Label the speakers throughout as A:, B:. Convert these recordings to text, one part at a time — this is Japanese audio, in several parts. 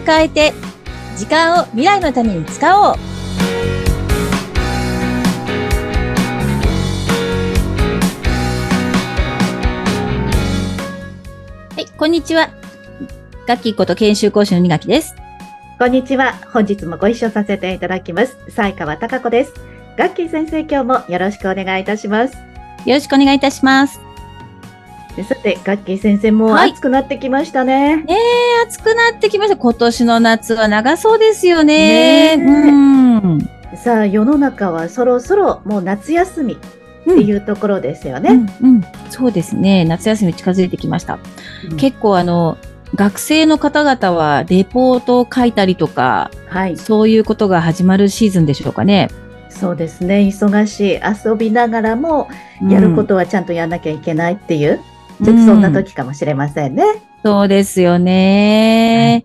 A: を変えて、時間を未来のために使おう。はい、こんにちは。ガッキーこと研修講師の二垣です。
B: こんにちは。本日もご一緒させていただきます。西川貴子です。ガッキー先生、今日もよろしくお願いいたします。
A: よろしくお願いいたします。
B: でさて、ガッキー先生、も暑くなってきましたね。
A: ねえ、暑くなってきました。今年の夏は長そうですよね。
B: ねえ
A: うん。
B: さあ、世の中はそろそろもう夏休みっていうところですよね。
A: うん、うん。そうですね。夏休み近づいてきました。
B: うん
A: 結構あの、学生の方々はレポートを書いたりとか、
B: はい。
A: そういうことが始まるシーズンでしょうかね。
B: そうですね。忙しい。遊びながらも、やることはちゃんとやらなきゃいけないっていう、ちょっとそんな時かもしれませんね。
A: そうですよね。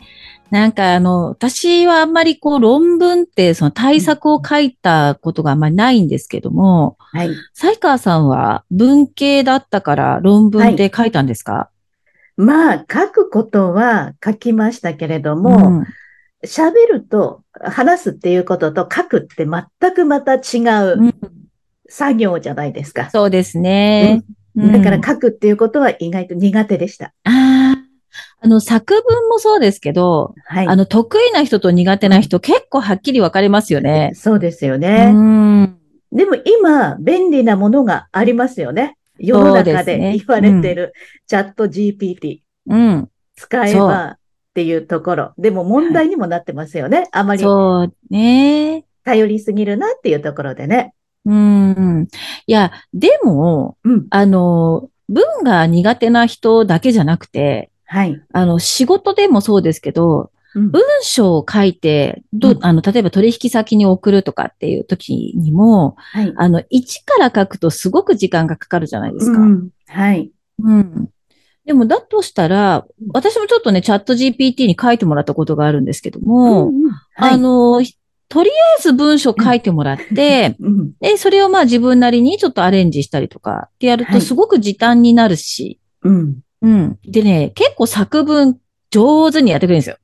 A: なんかあの、私はあんまりこう論文ってその対策を書いたことがあんまりないんですけども、
B: はい。
A: 才川さんは文系だったから論文って書いたんですか、
B: まあ、書くことは書きましたけれど
A: う
B: も、
A: ん
B: 喋ると、話すっていうことと書くって全くまた違
A: う
B: うん作業じゃないですか。
A: そうですね。
B: だから
A: うん
B: 書くっていうことは意外と苦手でした。
A: ああ、あの作文もそうですけど、
B: はい。
A: あの得意な人と苦手な人結構はっきり分かれますよね。
B: そうですよ
A: う
B: ね。
A: ん。
B: でも今、便利なものがありますよね。世の中で言われてるチャット GPT
A: うん。
B: 使えばっていうところ。でも問題にもなってますよね。あまり
A: そうね。
B: 頼りすぎるなっていうところでね。
A: うん。いや、でも、
B: うん。
A: あの、文が苦手な人だけじゃなくて、
B: はい。
A: あの、仕事でもそうですけど、
B: うん
A: 文章を書いて、ど
B: うん
A: あの、例えば取引先に送るとかっていう時にも、
B: はい。
A: あの、一から書くとすごく時間がかかるじゃないですか。
B: うんはい。
A: うん。でも、だとしたら、私もちょっとね、チャット GPT に書いてもらったことがあるんですけども、
B: うんうんはい
A: あの、とりあえず文章書いてもらって、
B: うん
A: で、それをまあ自分なりにちょっとアレンジしたりとかってやる
B: はい
A: とすごく時短になるし、
B: うん。
A: うん。でね、結構作文上手にやってくれるんですよ。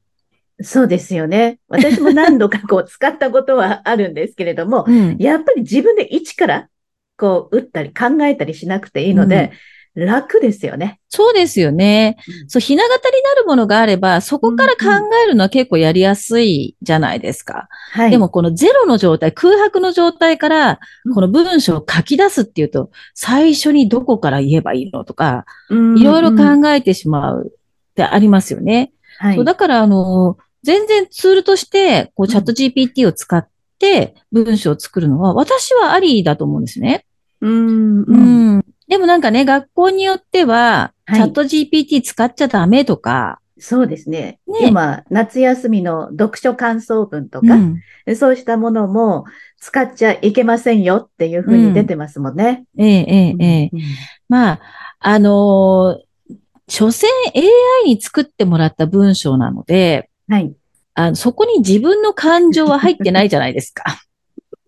B: そうですよね。私も何度かこう使ったことはあるんですけれども、
A: うん。
B: やっぱり自分で一からこう打ったり考えたりしなくていいので、楽ですよね。
A: そうですよね。
B: うん
A: そう、ひな形になるものがあれば、そこから考えるのは結構やりやすいじゃないですか。
B: はい。
A: でもこのゼロの状態、空白の状態から
B: うん、
A: この文章を書き出すっていうと、最初にどこから言えばいいのとか、
B: うん
A: いろいろ
B: うん
A: 考えてしまうってありますよね。
B: はい
A: そうだから、あの、全然ツールとして、こう、チャット GPT を使って文章を作るのは、私はありだと思うんですね。
B: うん
A: う
B: うん
A: ん。でもなんかね、学校によっては、
B: はい
A: チャット GPT 使っちゃダメとか、
B: そうですね。
A: ね
B: 今、夏休みの読書感想文とか、
A: うん。
B: そうしたものも使っちゃいけませんよっていうふうに出てますもんね。
A: ええ、ええ、ええ。
B: うん
A: まあ、あのー所詮 AI に作ってもらった文章なので、
B: はい。
A: あのそこに自分の感情は入ってないじゃないですか。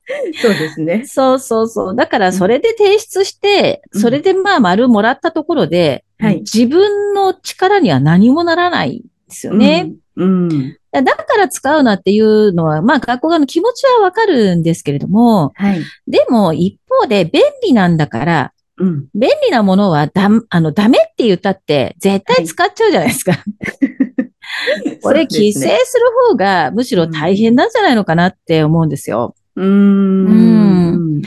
B: そうですね。
A: そうそうそう。だからそれで提出して、
B: うん
A: それでまあ丸もらったところで、
B: はい
A: 自分の力には何もならないんですよね。
B: うん。うん。
A: だから使うなっていうのは、まあ学校側の気持ちはわかるんですけれども、
B: はい。
A: でも一方で便利なんだから、
B: うん。
A: 便利なものはだ、あの、ダメって言ったって絶対使っちゃうじゃないですか。これ
B: そう
A: 規制する方がむしろ大変なんじゃないのかなって思うんですよ。
B: うーん。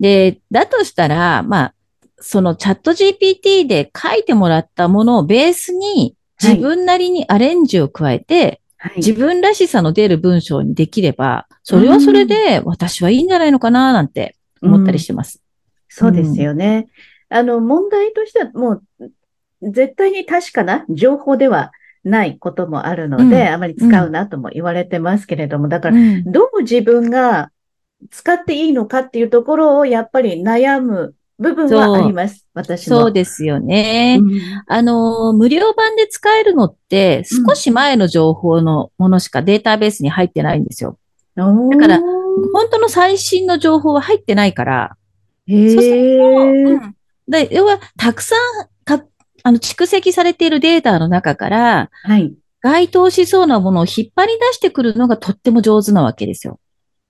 A: で、だとしたら、まあ、そのチャット GPT で書いてもらったものをベースに自分なりにアレンジを加えて、
B: はい。
A: 自分らしさの出る文章にできれば、それはそれで私はいいんじゃないのかななんて思ったりしてます。
B: そうですよね。あの、問題としてはもう、絶対に確かな情報ではないこともあるので、
A: うん
B: あまり使うなとも言われてますけれども、だから、
A: うん
B: どう自分が使っていいのかっていうところをやっぱり悩む部分はあります。私も。
A: そうですよね。
B: うん
A: あの、無料版で使えるのって少し前の情報のものしかデータベースに入ってないんですよ。だから本当の最新の情報は入ってないから、
B: へ
A: そうする
B: え。
A: うんで、要は、たくさんか、あの、蓄積されているデータの中から、
B: はい。
A: 該当しそうなものを引っ張り出してくるのがとっても上手なわけですよ。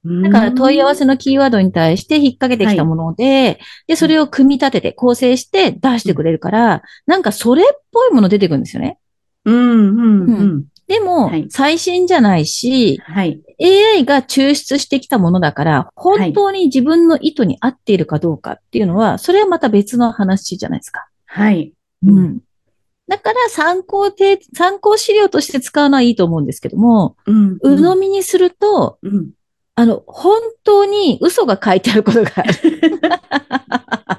A: だから問い合わせのキーワードに対して引っ掛けてきたもので、はい、で、それを組み立てて構成して出してくれるから、なんかそれっぽいもの出てくるんですよね。
B: うん、うん、うん。
A: でも、はい、最新じゃないし、はい、AI が抽出してきたものだから、本当に自分の意図に合っているかどうかっていうのは、それはまた別の話じゃないですか。
B: はい。
A: うん。だから参考て、参考資料として使うのはいいと思うんですけども、うん、鵜呑みにすると、うん、あの、本当に嘘が書いてあることがある。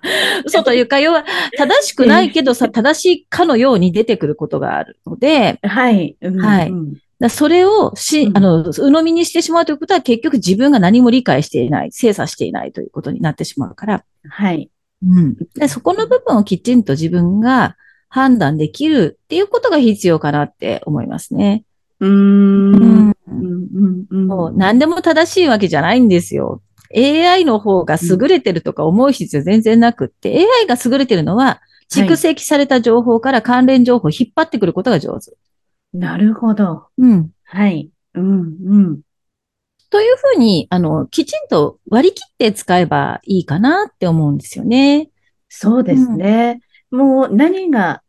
A: 嘘というか、要は、正しくないけどさ、正しいかのように出てくることがあるので、
B: はい。
A: うん、はい。だそれをし、あの、鵜呑みにしてしまうということは結局自分が何も理解していない、精査していないということになってしまうから。
B: はい。
A: うん。でそこの部分をきちんと自分が判断できるっていうことが必要かなって思いますね。
B: うーん。
A: もう何でも正しいわけじゃないんですよ。AI の方が優れてるとか思う必要全然なくって、AI が優れてるのは、蓄積された情報から関連情報を引っ張ってくることが上手。
B: なるほど。
A: うん。
B: はい。うん、うん。
A: というふうに、あの、きちんと割り切って使えばいいかなって思うんですよね。
B: そうですね。うん、もう何が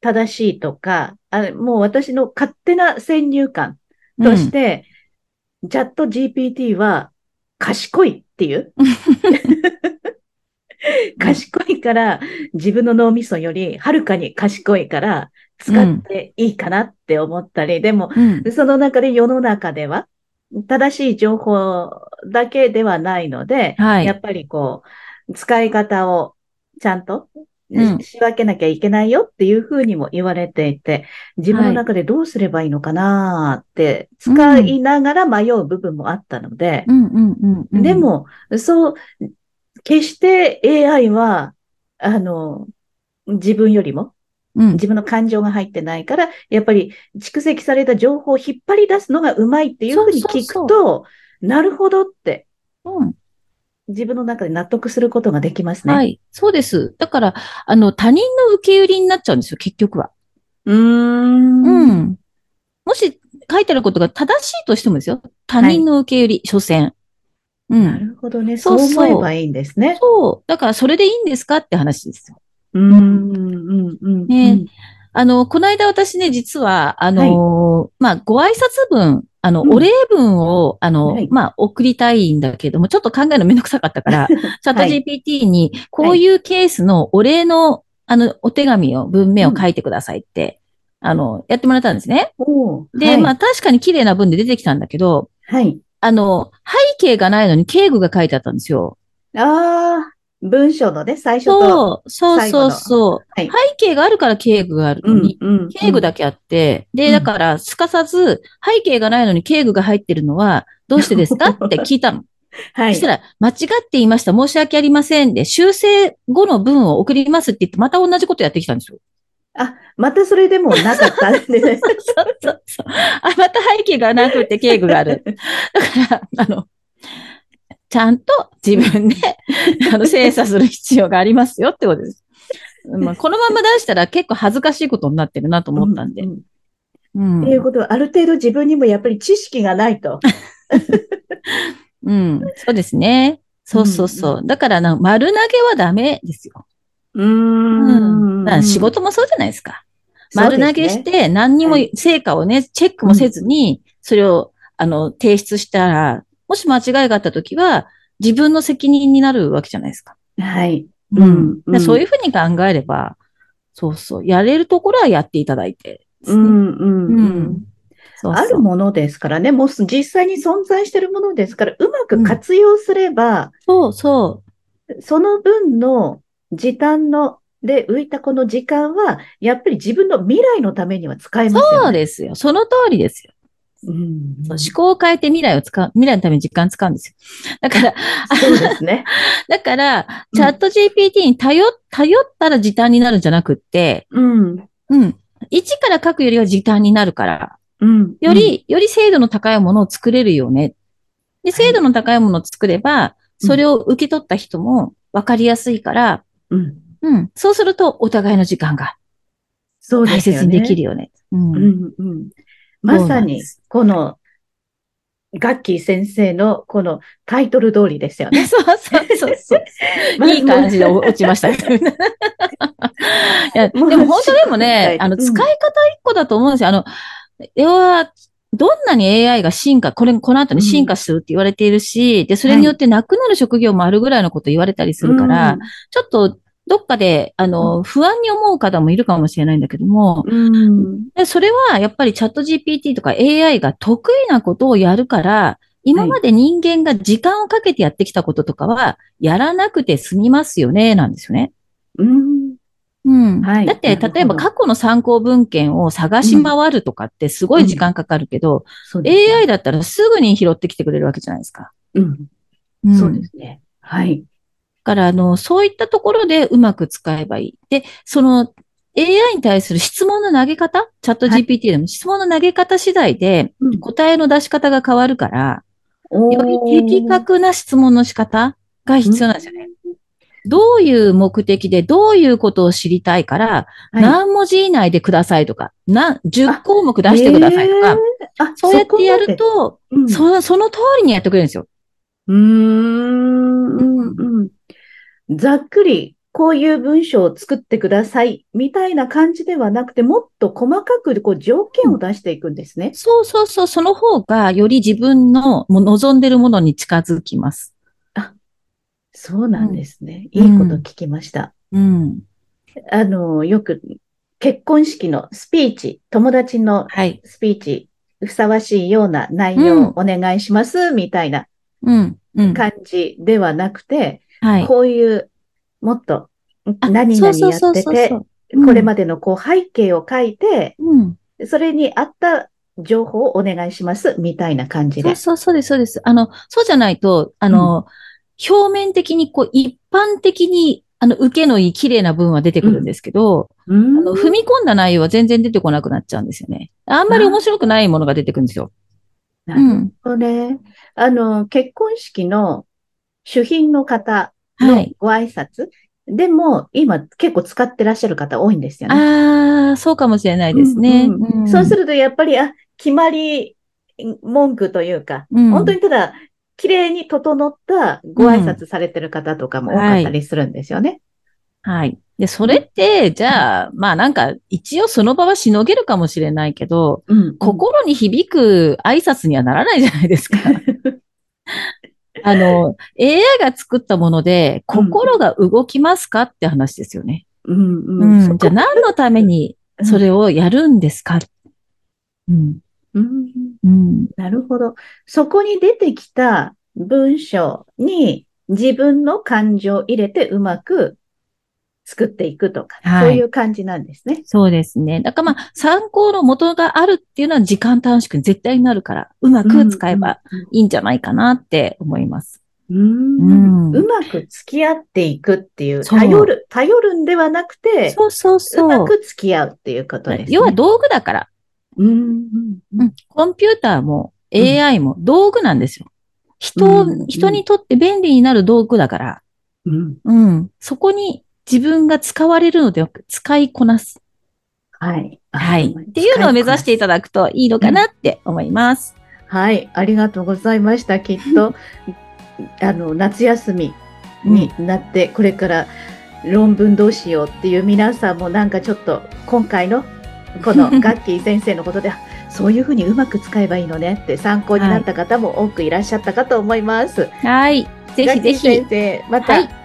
B: 正しいとか、あもう私の勝手な先入観として、うん、チャット GPT は賢いっていう。賢いから自分の脳みそよりはるかに賢いから使っていいかなって思ったり、うん、でも、うん、その中で世の中では正しい情報だけではないので、はい、やっぱりこう、使い方をちゃんと仕分けなきゃいけないよっていうふうにも言われていて、自分の中でどうすればいいのかなって、使いながら迷う部分もあったので、でも、そう、決して AI は、あの、自分よりも、自分の感情が入ってないから、やっぱり蓄積された情報を引っ張り出すのがうまいっていうふうに聞くと、なるほどって、うん、自分の中で納得することができますね。
A: はい。そうです。だから、あの、他人の受け売りになっちゃうんですよ、結局は。
B: うーん。う
A: ん。もし書いてあることが正しいとしてもですよ。他人の受け売り、はい、所詮。
B: うん。なるほどね。そう思えばいいんですね。
A: そう。だからそれでいいんですかって話ですよ。
B: うん、うん、うん。
A: ね。あの、この間私ね、実は、あの、はい、まあ、ご挨拶文あの、うん、お礼文を、あの、はい、まあ、送りたいんだけども、ちょっと考えるのめんどくさかったから、チャット GPT に、こういうケースのお礼の、あの、お手紙を、文面を書いてくださいって、うん、あの、やってもらったんですね。で、はい、まあ、確かに綺麗な文で出てきたんだけど、
B: はい。
A: あの、背景がないのに敬具が書いてあったんですよ。
B: ああ。文章のね、最初と
A: そう、そうそうそう、はい、背景があるから敬具があるのに、うんうん、敬具だけあって、で、だから、すかさず、背景がないのに敬具が入ってるのは、どうしてですか？って聞いたの。はい。そしたら、間違っていました。申し訳ありませんで、修正後の文を送りますって言って、また同じことやってきたんですよ。
B: あ、またそれでもなかったんで、ね、
A: そうそうそう。あ、また背景がなくて敬具がある。だから、あの、ちゃんと自分で あの精査する必要がありますよってことです。まあ、このまま出したら結構恥ずかしいことになってるなと思ったんで。うん、
B: うん。っていうことは、ある程度自分にもやっぱり知識がないと。
A: うん、そうですね。そうそうそう。うん、だからな、丸投げはダメですよ。
B: うん。
A: うん、仕事もそうじゃないですか。丸投げして、何にも成果をね、チェックもせずに、それを、あの、提出したら、もし間違いがあったときは、自分の責任になるわけじゃないですか。
B: はい。
A: うん。うん、そういうふうに考えれば、そうそう、やれるところはやっていただいて、
B: ね、うん、うん、うん。そうそうあるものですからね、もう実際に存在しているものですから、うまく活用すれば、うん、
A: そうそう。
B: その分の時短ので浮いたこの時間は、やっぱり自分の未来のためには使えますよ
A: ね。そうですよ。その通りですよ。うん、思考を変えて未来を使う、未来のために時間使うんですよ。だから、
B: そうですね。
A: だから、チャット GPT に頼、頼ったら時短になるんじゃなくって、
B: うん。
A: うん。一から書くよりは時短になるから、
B: うん。
A: より、より精度の高いものを作れるよね。で、精度の高いものを作れば、それを受け取った人も分かりやすいから、
B: うん。
A: うん。そうすると、お互いの時間が、大切にできるよね。
B: うん。うん。うんまさに、この、ガッキー先生のこのタイトル通りですよね。
A: そ うそうそうそう。いい感じで落ちました。いやでも本当でもね、あの、使い方一個だと思うんですよ。あの、要は、どんなに AI が進化、これ、この後に進化するって言われているし、うん、で、それによってなくなる職業もあるぐらいのこと言われたりするから、ちょっとどっかで、あの、不安に思う方もいるかもしれないんだけども、うん、でそれはやっぱりチャット GPT とか AI が得意なことをやるから、今まで人間が時間をかけてやってきたこととかは、やらなくて済みますよね、なんですよね。うん。うん。はい。だって、例えば過去の参考文献を探し回るとかってすごい時間かかるけど、うん、AI だったらすぐに拾ってきてくれるわけじゃないですか。
B: うん。うん、そうですね。はい。
A: から、あの、そういったところでうまく使えばいい。で、その AI に対する質問の投げ方チャット GPT でも質問の投げ方次第で答えの出し方が変わるから、より的確な質問の仕方が必要なんですよね。どういう目的でどういうことを知りたいから、はい、何文字以内でくださいとか、な、10項目出してくださいとか、そうやってやると、うん、そその通りにやってくれるんですよ。うーん。
B: うんざっくり、こういう文章を作ってください、みたいな感じではなくて、もっと細かくこう条件を出していくんですね、うん、
A: そうそうそう、その方がより自分の望んでるものに近づきます。
B: あ、そうなんですね。うん、いいこと聞きました。うん。あの、よく結婚式のスピーチ、友達のスピーチ、はい、ふさわしいような内容をお願いします、みたいな感じではなくて、はい、こういう、もっと、何々やってて、これまでのこう背景を書いて、うん、それに合った情報をお願いします、みたいな感じで。
A: そうそうです、そうです。あの、そうじゃないと、あの、うん、表面的に、こう、一般的に、あの、受けのいい綺麗な文は出てくるんですけど、うん、あの踏み込んだ内容は全然出てこなくなっちゃうんですよね。あんまり面白くないものが出てくるんですよ。
B: なるほどね。あの、結婚式の主賓の方のご挨拶、はい、でも、今結構使ってらっしゃる方多いんですよね。
A: ああ、そうかもしれないですね。うん
B: うんうん、そうすると、やっぱり、あ、決まり文句というか、うん、本当にただ、綺麗に整ったご挨拶されてる方とかも多かったりするんですよね。
A: はい、はい。で、それって、じゃあ、まあなんか、一応その場はしのげるかもしれないけど、うんうん、心に響く挨拶にはならないじゃないですか。あの、AI が作ったもので、心が動きますかって話ですよね。うん、うん。じゃあ何のためにそれをやるんですか、
B: うん、うん。うん。なるほど。そこに出てきた文章に自分の感情を入れてうまく作っていくとか、はい、そういう感じなんですね。
A: そうですね。だからまあ、参考の元があるっていうのは時間短縮に絶対になるから、うまく使えばいいんじゃないかなって思います。
B: うん、うまく付き合っていくっていう、頼る、頼るんではなくて、そうそうそう。うまく付き合うっていうことです、ね、
A: 要は道具だから。うん、うん、コンピューターも AI も道具なんですよ。人、人にとって便利になる道具だから。うん。うん。そこに自分が使われるのではなく、使いこなす。はい。はい。っていうのを目指していただくといいのかなって思います。
B: うん、はい。ありがとうございました。きっと、あの、夏休みになって、これから論文どうしようっていう皆さんもなんかちょっと今回のこのガッキー先生のことで、そういうふうにうまく使えばいいのねって参考になった方も多くいらっしゃったかと思います。
A: はい。ぜひぜひ。
B: 先生、また、はい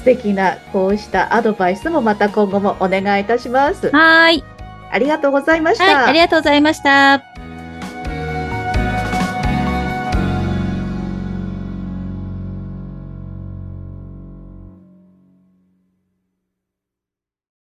B: 素敵なこうしたアドバイスもまた今後もお願いいたします。
A: はい。
B: ありがとうございました。
A: はい、ありがとうございました。